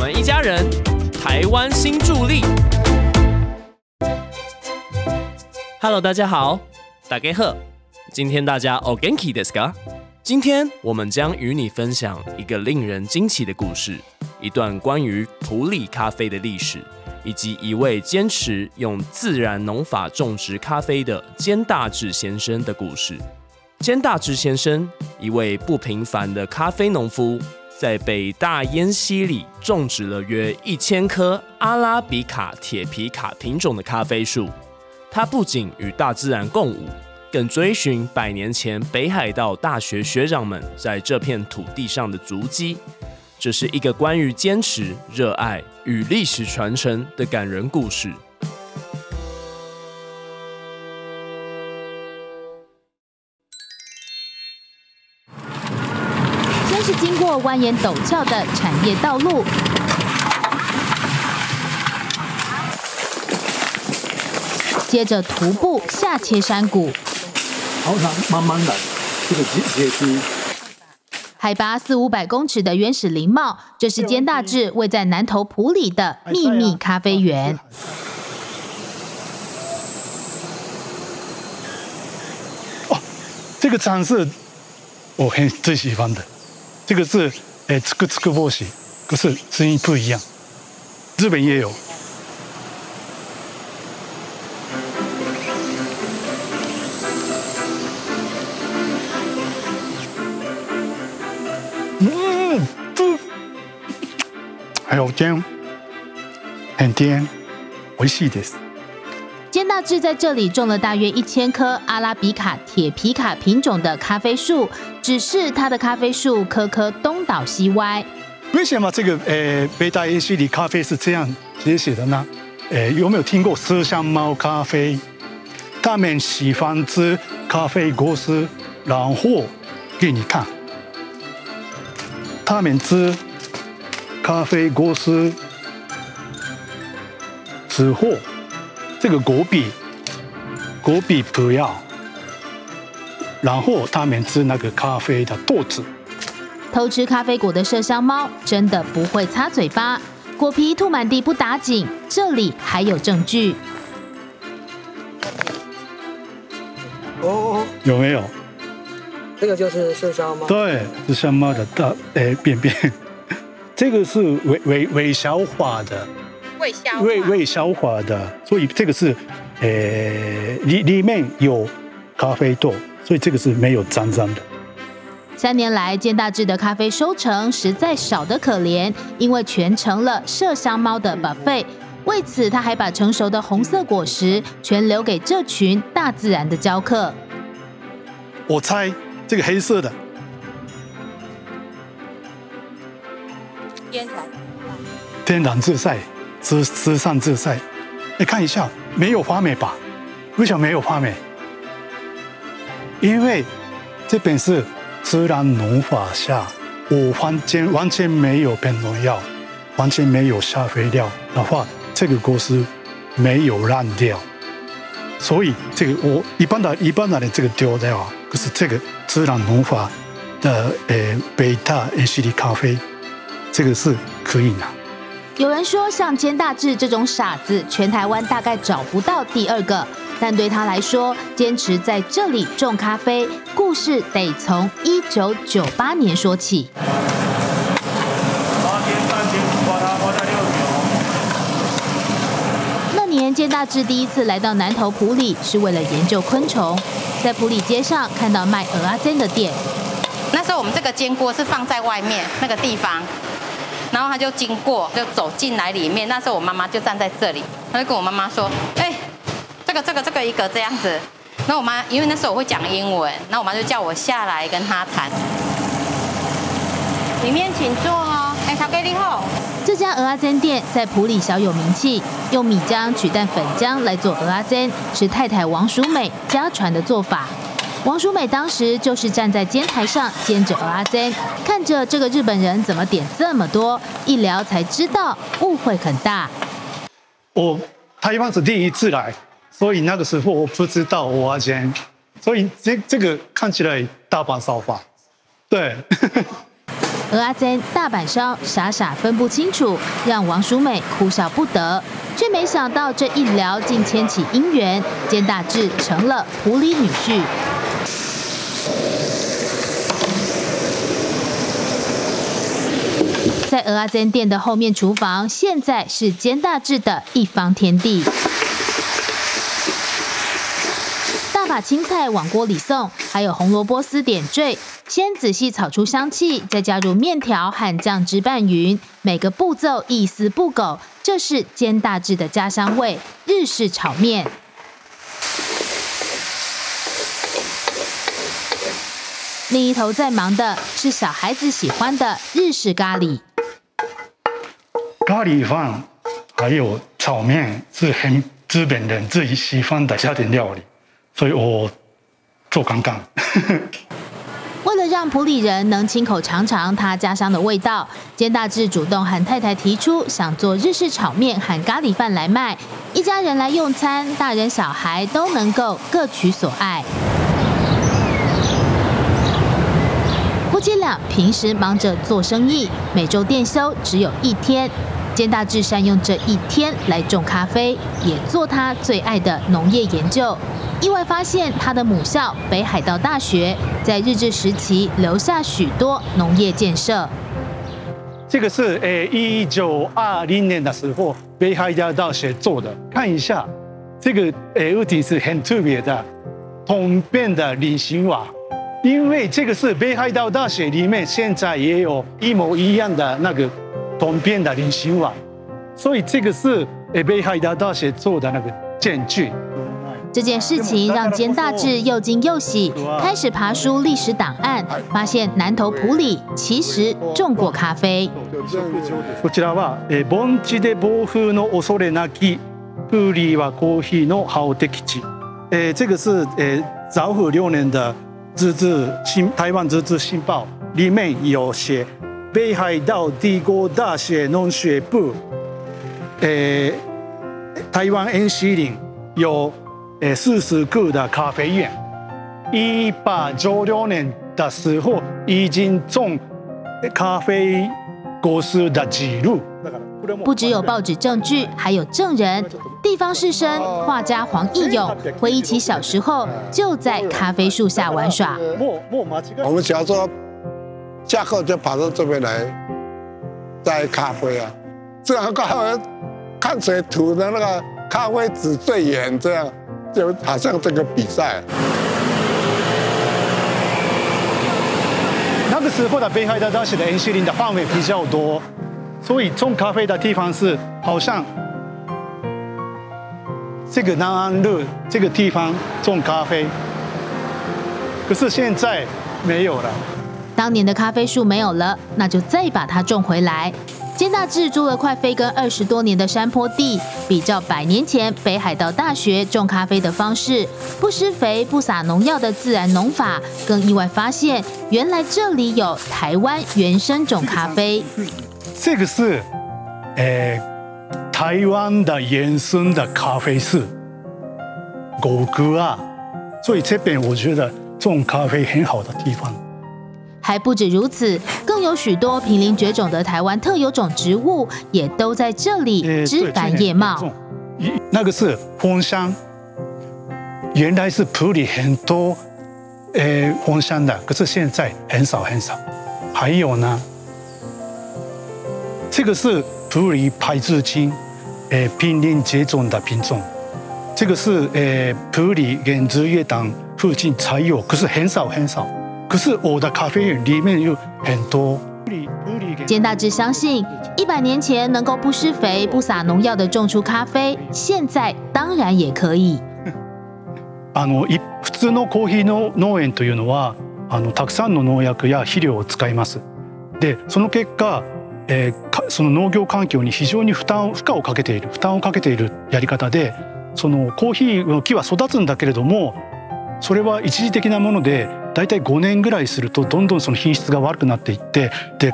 我们一家人，台湾新助力。Hello，大家好，大家好，今天大家 o r g a n i Desk。今天我们将与你分享一个令人惊奇的故事，一段关于普里咖啡的历史，以及一位坚持用自然农法种植咖啡的兼大志先生的故事。兼大志先生，一位不平凡的咖啡农夫。在北大烟溪里种植了约一千棵阿拉比卡、铁皮卡品种的咖啡树，它不仅与大自然共舞，更追寻百年前北海道大学学长们在这片土地上的足迹。这是一个关于坚持、热爱与历史传承的感人故事。是经过蜿蜒陡峭的产业道路，接着徒步下切山谷。好，长，慢慢来，这个阶阶梯。海拔四五百公尺的原始林茂，这是兼大志位在南投埔里的秘密咖啡园。哦，这个章是我很最喜欢的。这个是诶，つくつく帽子，可是声音不一样。日本也有。还有很甜，美味しいです。致在这里种了大约一千棵阿拉比卡铁皮卡品种的咖啡树，只是他的咖啡树棵棵东倒西歪。为什么这个呃北大耶西里咖啡是这样写写的呢？呃，有没有听过麝香猫咖啡？他们喜欢吃咖啡果实，然后给你看，他们吃咖啡果实吃货。这个果比果比不要。然后他们吃那个咖啡的豆子。偷吃咖啡果的麝香猫真的不会擦嘴巴，果皮吐满地不打紧。这里还有证据。哦，有没有？这个就是麝香猫。对，麝香猫的大诶便便。这个是微微微消化的。未未消化的，所以这个是，呃，里里面有咖啡豆，所以这个是没有脏脏的。三年来，建大志的咖啡收成实在少得可怜，因为全成了麝香猫的把贝。为此，他还把成熟的红色果实全留给这群大自然的教客。我猜这个黑色的，天然，天然自在。自自上自在。你看一下，没有花美吧？为什么没有花美？因为这边是自然农法下，我完全完全没有喷农药，完全没有下肥料的话，这个果实没有烂掉。所以这个我一般的、一般的这个丢掉。可是这个自然农法的呃贝塔 H D 咖啡，这个是可以拿。有人说，像兼大志这种傻子，全台湾大概找不到第二个。但对他来说，坚持在这里种咖啡，故事得从一九九八年说起。那年，兼大志第一次来到南投埔里，是为了研究昆虫。在埔里街上看到卖蚵阿煎的店，那时候我们这个煎锅是放在外面那个地方。然后他就经过，就走进来里面。那时候我妈妈就站在这里，他就跟我妈妈说：“哎，这个、这个、这个一个这样子。”那我妈因为那时候我会讲英文，那我妈就叫我下来跟他谈。里面请坐哦，哎，小哥你好。这家鹅阿珍店在埔里小有名气，用米浆取代粉浆来做鹅阿珍，是太太王淑美家传的做法。王淑美当时就是站在煎台上煎着阿仔看着这个日本人怎么点这么多，一聊才知道误会很大。我台湾是第一次来，所以那个时候我不知道我阿煎，所以这这个看起来大把烧法，对。鹅 阿珍大板烧傻傻分不清楚，让王淑美哭笑不得，却没想到这一聊竟牵起姻缘，兼大志成了狐狸女婿。在鹅阿珍店的后面厨房，现在是煎大志的一方天地。大把青菜往锅里送，还有红萝卜丝点缀。先仔细炒出香气，再加入面条和酱汁拌匀。每个步骤一丝不苟，这是煎大志的家乡味——日式炒面。另一头在忙的是小孩子喜欢的日式咖喱。咖喱饭还有炒面是很日本人自己喜欢的家庭料理，所以我做刚刚。为了让普里人能亲口尝尝他家乡的味道，兼大志主动和太太提出想做日式炒面和咖喱饭来卖，一家人来用餐，大人小孩都能够各取所爱。夫妻俩平时忙着做生意，每周店休只有一天。大致善用这一天来种咖啡，也做他最爱的农业研究。意外发现，他的母校北海道大学在日治时期留下许多农业建设。这个是诶，一九二零年的时候北海道大学做的。看一下，这个诶物体是很特别的，通便的菱形瓦，因为这个是北海道大学里面现在也有一模一样的那个。东边的人心网，所以这个是北海道大学做的那个证据。这件事情让兼大志又惊又喜，开始爬书历史档案，发现南投埔里其实种过咖啡。こちらは、え盆地で暴風の恐れなき、プーリはコーヒーの発生地。えつぐす、えザフ両年的《ずっ新台湾自治新報、里面有些。北海道帝国大学农学部，台湾恩西林有四十个的咖啡园，一八九六年的时候已经种咖啡司的记录。不只有报纸证据，还有证人、地方士绅、画家黄义勇回忆起小时候就在咖啡树下玩耍。我们家后就跑到这边来摘咖啡啊，这样咖啡看谁吐的那个咖啡纸最远，这样就好像这个比赛。那个时候的北海道大学的原森林的范围比较多，所以种咖啡的地方是好像这个南安路这个地方种咖啡，可是现在没有了。当年的咖啡树没有了，那就再把它种回来。金大志租了块飞耕二十多年的山坡地，比照百年前北海道大学种咖啡的方式，不施肥、不撒农药的自然农法，更意外发现，原来这里有台湾原生种咖啡。这个是，呃，台湾的原生的咖啡树，狗哥啊，所以这边我觉得种咖啡很好的地方。还不止如此，更有许多濒临绝种的台湾特有种植物，也都在这里枝繁叶茂。那个是凤香，原来是普里很多呃，凤香的，可是现在很少很少。还有呢，这个是普里排字今呃，濒临绝种的品种。这个是呃普里跟竹月潭附近才有，可是很少很少。可是我的咖啡里面有很多。简大志相信，一百年前能够不施肥、不撒农药的种出咖啡，现在当然也可以。あの普通のコーヒーの農園というのはあのたくさんの農薬や肥料を使います。でその結果、えー、その農業環境に非常に負担負荷をかけている負担をかけているやり方でそのコーヒーの木は育つんだけれどもそれは一時的なもので大体5年ぐらいするとどんどんその品質が悪くなっていってで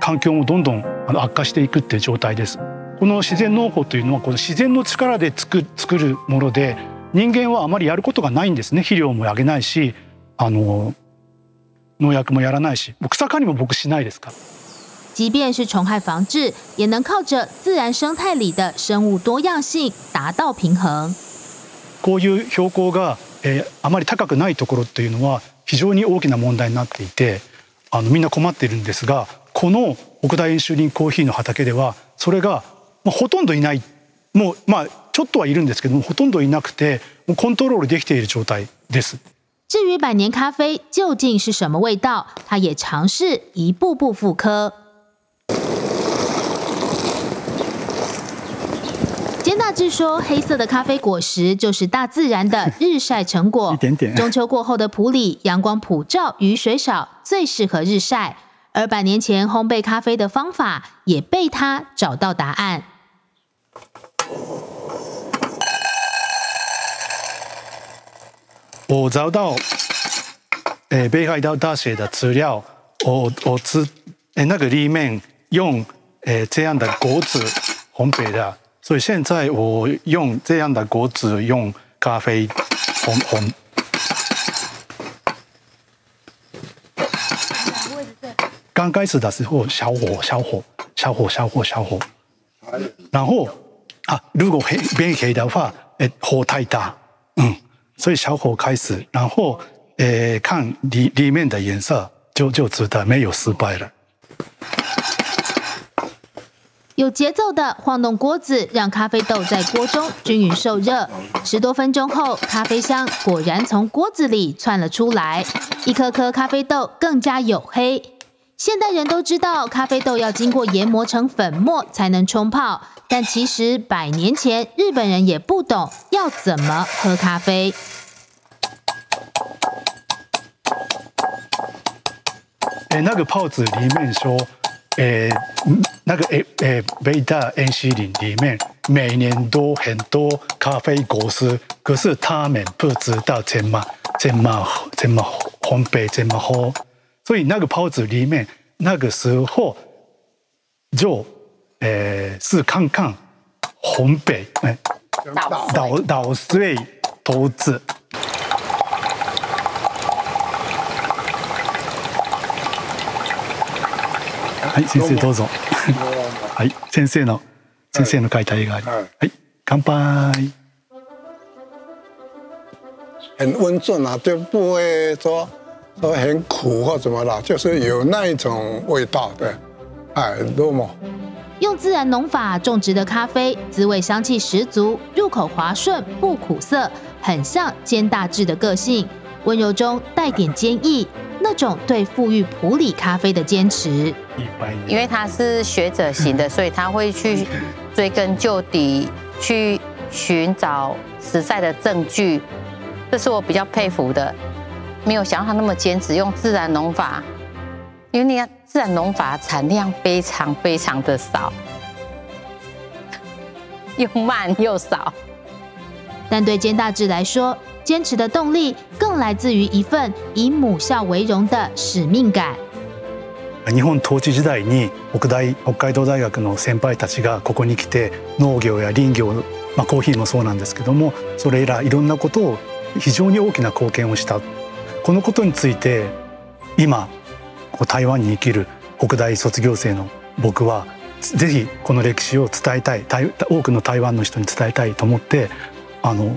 環境もどんどん悪化していくっていう状態です。この自然農法というのはこの自然の力で作作るもので人間はあまりやることがないんですね肥料もあげないしあの農薬もやらないし草刈りも僕しないですから。即便是虫害防治，也能靠着自然生态里的生物多样性达到平衡。こういう標高が、えー、あまり高くないところっていうのは非常に大きな問題になっていてあのみんな困っているんですがこの北大遠州林コーヒーの畑ではそれがほとんどいないもうまあちょっとはいるんですけどもほとんどいなくてもうコントロールできている状態です。至于百年咖啡究竟是什么味道，他也尝试一步步复刻。大致说，黑色的咖啡果实就是大自然的日晒成果。一点点。中秋过后的普里，阳光普照，雨水少，最适合日晒。而百年前烘焙咖啡的方法，也被他找到答案。我找到，北海道大学的资料，我我知那个里面用，呃，这样的果子烘焙的。所以现在我用这样的果子，用咖啡烘烘。刚开始的时候小火小火小火小火小火，然后啊，如果黑变黑的话，诶火太大，嗯，所以小火开始，然后诶看里里面的颜色，就就知道没有失败了。有节奏的晃动锅子，让咖啡豆在锅中均匀受热。十多分钟后，咖啡香果然从锅子里窜了出来，一颗颗咖啡豆更加黝黑。现代人都知道咖啡豆要经过研磨成粉末才能冲泡，但其实百年前日本人也不懂要怎么喝咖啡。哎，那个泡子里面说。诶，那个诶诶，维达恩西林里面每年都很多咖啡果实，可是他们不知道怎么怎么怎么烘焙怎么好，所以那个泡子里面那个时候就诶是看看烘焙诶捣捣导碎投资。先生，どうぞ。是。先生的，先生的，画的画。是。是。干杯。很温顺啊，就不会说说很苦或怎么了，就是有那一种味道的，哎，多么。用自然农法种植的咖啡，滋味香气十足，入口滑顺，不苦涩，很像兼大志的个性，温柔中带点坚毅。那种对富裕普里咖啡的坚持，因为他是学者型的，所以他会去 追根究底，去寻找实在的证据，这是我比较佩服的。没有想到他那么坚持用自然农法，因为你看自然农法产量非常非常的少，又慢又少，但对兼大志来说。坚持的动力更来自于一份以母校为荣的使命感。日本統治時代に北大北海道大学の先輩たちがここに来て農業や林業、まあ、コーヒーもそうなんですけどもそれらいろんなことを非常に大きな貢献をしたこのことについて今台湾に生きる北大卒業生の僕はぜひこの歴史を伝えたい多くの台湾の人に伝えたいと思ってあの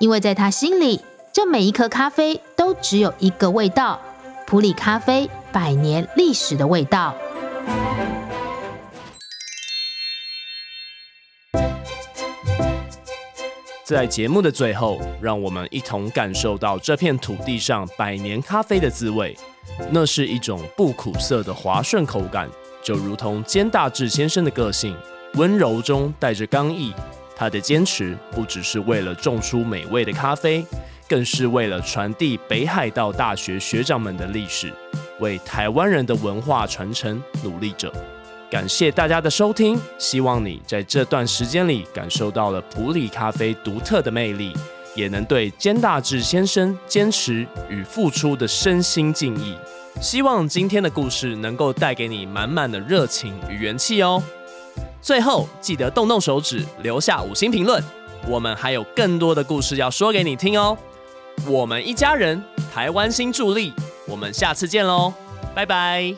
因为在他心里，这每一颗咖啡都只有一个味道——普里咖啡百年历史的味道。在节目的最后，让我们一同感受到这片土地上百年咖啡的滋味，那是一种不苦涩的滑顺口感，就如同兼大志先生的个性，温柔中带着刚毅。他的坚持不只是为了种出美味的咖啡，更是为了传递北海道大学学长们的历史，为台湾人的文化传承努力着。感谢大家的收听，希望你在这段时间里感受到了普里咖啡独特的魅力，也能对兼大志先生坚持与付出的身心敬意。希望今天的故事能够带给你满满的热情与元气哦。最后记得动动手指，留下五星评论。我们还有更多的故事要说给你听哦。我们一家人，台湾新助力。我们下次见喽，拜拜。